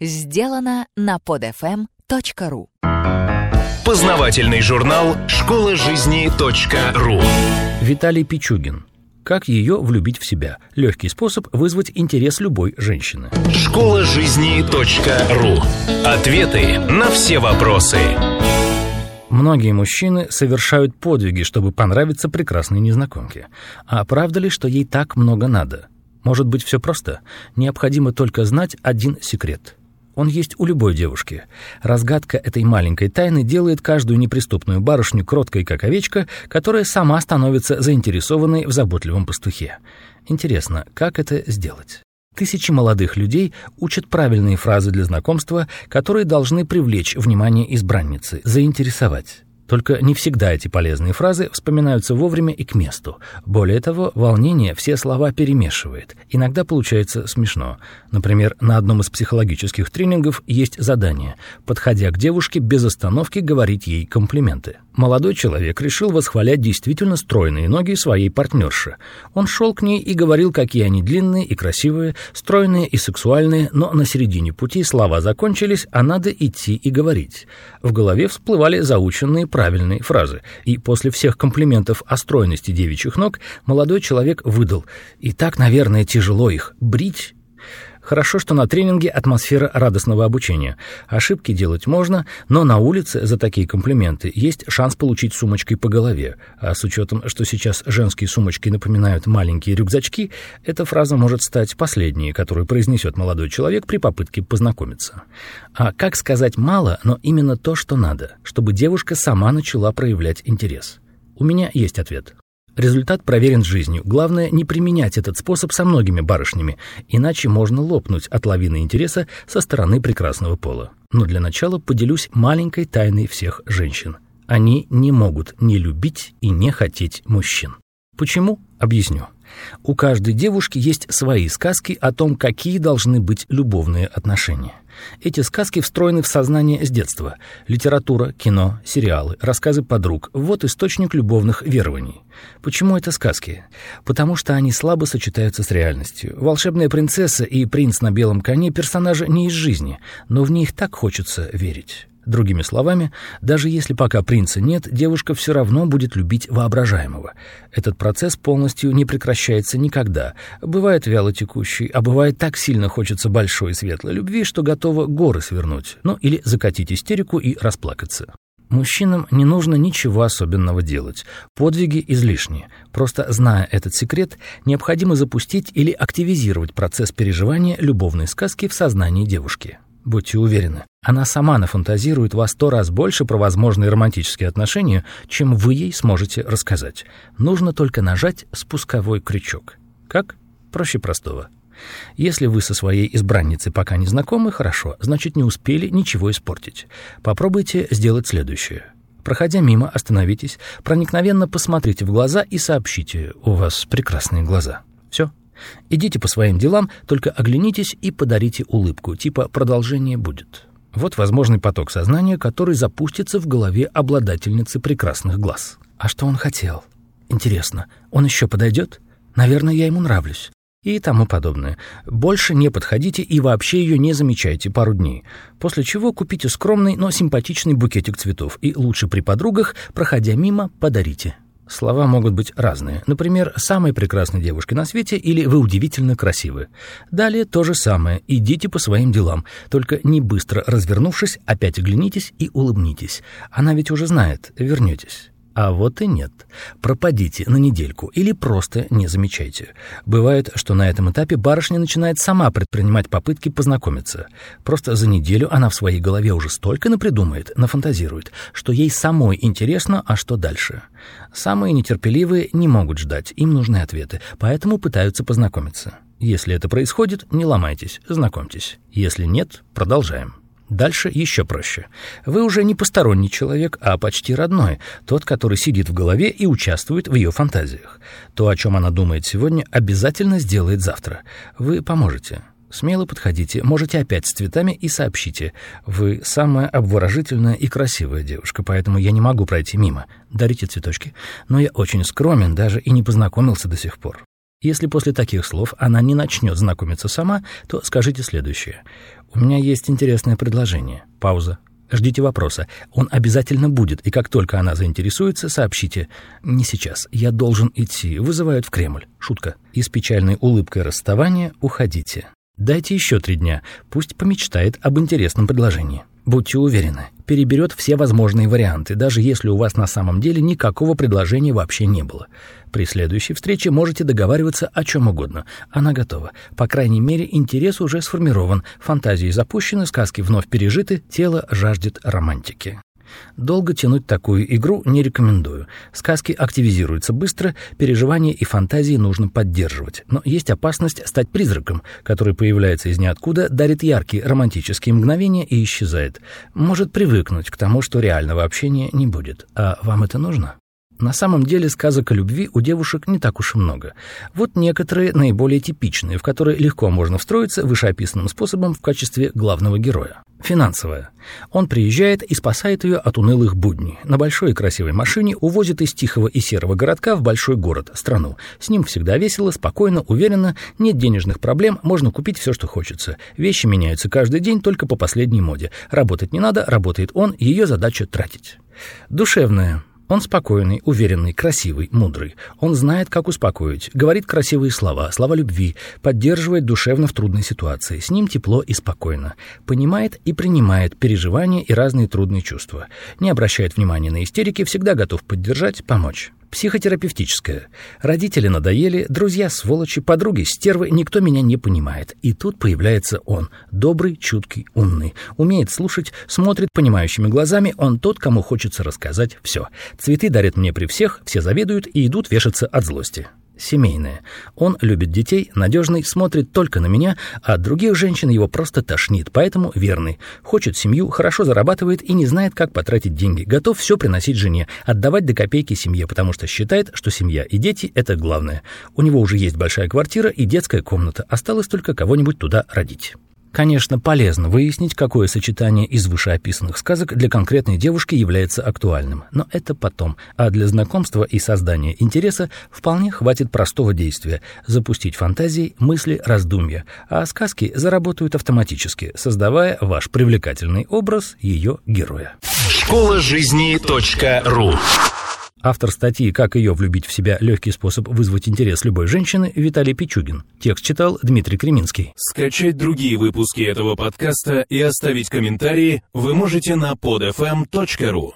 сделано на podfm.ru. Познавательный журнал «Школа жизни .ру». Виталий Пичугин. Как ее влюбить в себя? Легкий способ вызвать интерес любой женщины. Школа жизни .ру. Ответы на все вопросы. Многие мужчины совершают подвиги, чтобы понравиться прекрасной незнакомке. А правда ли, что ей так много надо? Может быть, все просто? Необходимо только знать один секрет. Он есть у любой девушки. Разгадка этой маленькой тайны делает каждую неприступную барышню кроткой, как овечка, которая сама становится заинтересованной в заботливом пастухе. Интересно, как это сделать? Тысячи молодых людей учат правильные фразы для знакомства, которые должны привлечь внимание избранницы, заинтересовать. Только не всегда эти полезные фразы вспоминаются вовремя и к месту. Более того, волнение все слова перемешивает. Иногда получается смешно. Например, на одном из психологических тренингов есть задание, подходя к девушке без остановки говорить ей комплименты. Молодой человек решил восхвалять действительно стройные ноги своей партнерши. Он шел к ней и говорил, какие они длинные и красивые, стройные и сексуальные, но на середине пути слова закончились, а надо идти и говорить. В голове всплывали заученные правильные фразы, и после всех комплиментов о стройности девичьих ног молодой человек выдал «И так, наверное, тяжело их брить Хорошо, что на тренинге атмосфера радостного обучения. Ошибки делать можно, но на улице за такие комплименты есть шанс получить сумочкой по голове. А с учетом, что сейчас женские сумочки напоминают маленькие рюкзачки, эта фраза может стать последней, которую произнесет молодой человек при попытке познакомиться. А как сказать мало, но именно то, что надо, чтобы девушка сама начала проявлять интерес? У меня есть ответ. Результат проверен жизнью. Главное не применять этот способ со многими барышнями, иначе можно лопнуть от лавины интереса со стороны прекрасного пола. Но для начала поделюсь маленькой тайной всех женщин. Они не могут не любить и не хотеть мужчин. Почему? Объясню. У каждой девушки есть свои сказки о том, какие должны быть любовные отношения. Эти сказки встроены в сознание с детства. Литература, кино, сериалы, рассказы подруг – вот источник любовных верований. Почему это сказки? Потому что они слабо сочетаются с реальностью. Волшебная принцесса и принц на белом коне – персонажи не из жизни, но в них так хочется верить. Другими словами, даже если пока принца нет, девушка все равно будет любить воображаемого. Этот процесс полностью не прекращается никогда. Бывает вяло текущий, а бывает так сильно хочется большой и светлой любви, что готова горы свернуть, ну или закатить истерику и расплакаться. Мужчинам не нужно ничего особенного делать. Подвиги излишни. Просто зная этот секрет, необходимо запустить или активизировать процесс переживания любовной сказки в сознании девушки. Будьте уверены, она сама нафантазирует во сто раз больше про возможные романтические отношения, чем вы ей сможете рассказать. Нужно только нажать спусковой крючок. Как? Проще простого. Если вы со своей избранницей пока не знакомы, хорошо, значит, не успели ничего испортить. Попробуйте сделать следующее. Проходя мимо, остановитесь, проникновенно посмотрите в глаза и сообщите «У вас прекрасные глаза». Все, Идите по своим делам, только оглянитесь и подарите улыбку, типа «продолжение будет». Вот возможный поток сознания, который запустится в голове обладательницы прекрасных глаз. А что он хотел? Интересно, он еще подойдет? Наверное, я ему нравлюсь. И тому подобное. Больше не подходите и вообще ее не замечайте пару дней. После чего купите скромный, но симпатичный букетик цветов и лучше при подругах, проходя мимо, подарите. Слова могут быть разные. Например, «самой прекрасной девушкой на свете» или «вы удивительно красивы». Далее то же самое. Идите по своим делам. Только не быстро развернувшись, опять оглянитесь и улыбнитесь. Она ведь уже знает. Вернетесь. А вот и нет. Пропадите на недельку или просто не замечайте. Бывает, что на этом этапе барышня начинает сама предпринимать попытки познакомиться. Просто за неделю она в своей голове уже столько напридумает, нафантазирует, что ей самой интересно, а что дальше. Самые нетерпеливые не могут ждать, им нужны ответы, поэтому пытаются познакомиться. Если это происходит, не ломайтесь, знакомьтесь. Если нет, продолжаем. Дальше еще проще. Вы уже не посторонний человек, а почти родной, тот, который сидит в голове и участвует в ее фантазиях. То, о чем она думает сегодня, обязательно сделает завтра. Вы поможете. Смело подходите, можете опять с цветами и сообщите. Вы самая обворожительная и красивая девушка, поэтому я не могу пройти мимо. Дарите цветочки. Но я очень скромен, даже и не познакомился до сих пор. Если после таких слов она не начнет знакомиться сама, то скажите следующее. «У меня есть интересное предложение». Пауза. Ждите вопроса. Он обязательно будет, и как только она заинтересуется, сообщите. «Не сейчас. Я должен идти. Вызывают в Кремль». Шутка. И с печальной улыбкой расставания уходите. Дайте еще три дня. Пусть помечтает об интересном предложении. Будьте уверены, переберет все возможные варианты, даже если у вас на самом деле никакого предложения вообще не было. При следующей встрече можете договариваться о чем угодно. Она готова. По крайней мере, интерес уже сформирован, фантазии запущены, сказки вновь пережиты, тело жаждет романтики. Долго тянуть такую игру не рекомендую. Сказки активизируются быстро, переживания и фантазии нужно поддерживать. Но есть опасность стать призраком, который появляется из ниоткуда, дарит яркие романтические мгновения и исчезает. Может привыкнуть к тому, что реального общения не будет. А вам это нужно? На самом деле сказок о любви у девушек не так уж и много. Вот некоторые наиболее типичные, в которые легко можно встроиться вышеописанным способом в качестве главного героя. Финансовая. Он приезжает и спасает ее от унылых будней. На большой и красивой машине увозит из тихого и серого городка в большой город, страну. С ним всегда весело, спокойно, уверенно, нет денежных проблем, можно купить все, что хочется. Вещи меняются каждый день только по последней моде. Работать не надо, работает он, ее задача тратить. Душевная. Он спокойный, уверенный, красивый, мудрый. Он знает, как успокоить, говорит красивые слова, слова любви, поддерживает душевно в трудной ситуации. С ним тепло и спокойно. Понимает и принимает переживания и разные трудные чувства. Не обращает внимания на истерики, всегда готов поддержать, помочь. Психотерапевтическое. Родители надоели, друзья сволочи, подруги стервы, никто меня не понимает. И тут появляется он. Добрый, чуткий, умный. Умеет слушать, смотрит понимающими глазами. Он тот, кому хочется рассказать все. Цветы дарят мне при всех, все завидуют и идут вешаться от злости семейное. Он любит детей, надежный, смотрит только на меня, а других женщин его просто тошнит, поэтому верный. Хочет семью, хорошо зарабатывает и не знает, как потратить деньги. Готов все приносить жене, отдавать до копейки семье, потому что считает, что семья и дети — это главное. У него уже есть большая квартира и детская комната, осталось только кого-нибудь туда родить. Конечно, полезно выяснить, какое сочетание из вышеописанных сказок для конкретной девушки является актуальным, но это потом, а для знакомства и создания интереса вполне хватит простого действия – запустить фантазии, мысли, раздумья, а сказки заработают автоматически, создавая ваш привлекательный образ ее героя. Школа жизни .ру Автор статьи «Как ее влюбить в себя. Легкий способ вызвать интерес любой женщины» Виталий Пичугин. Текст читал Дмитрий Креминский. Скачать другие выпуски этого подкаста и оставить комментарии вы можете на podfm.ru.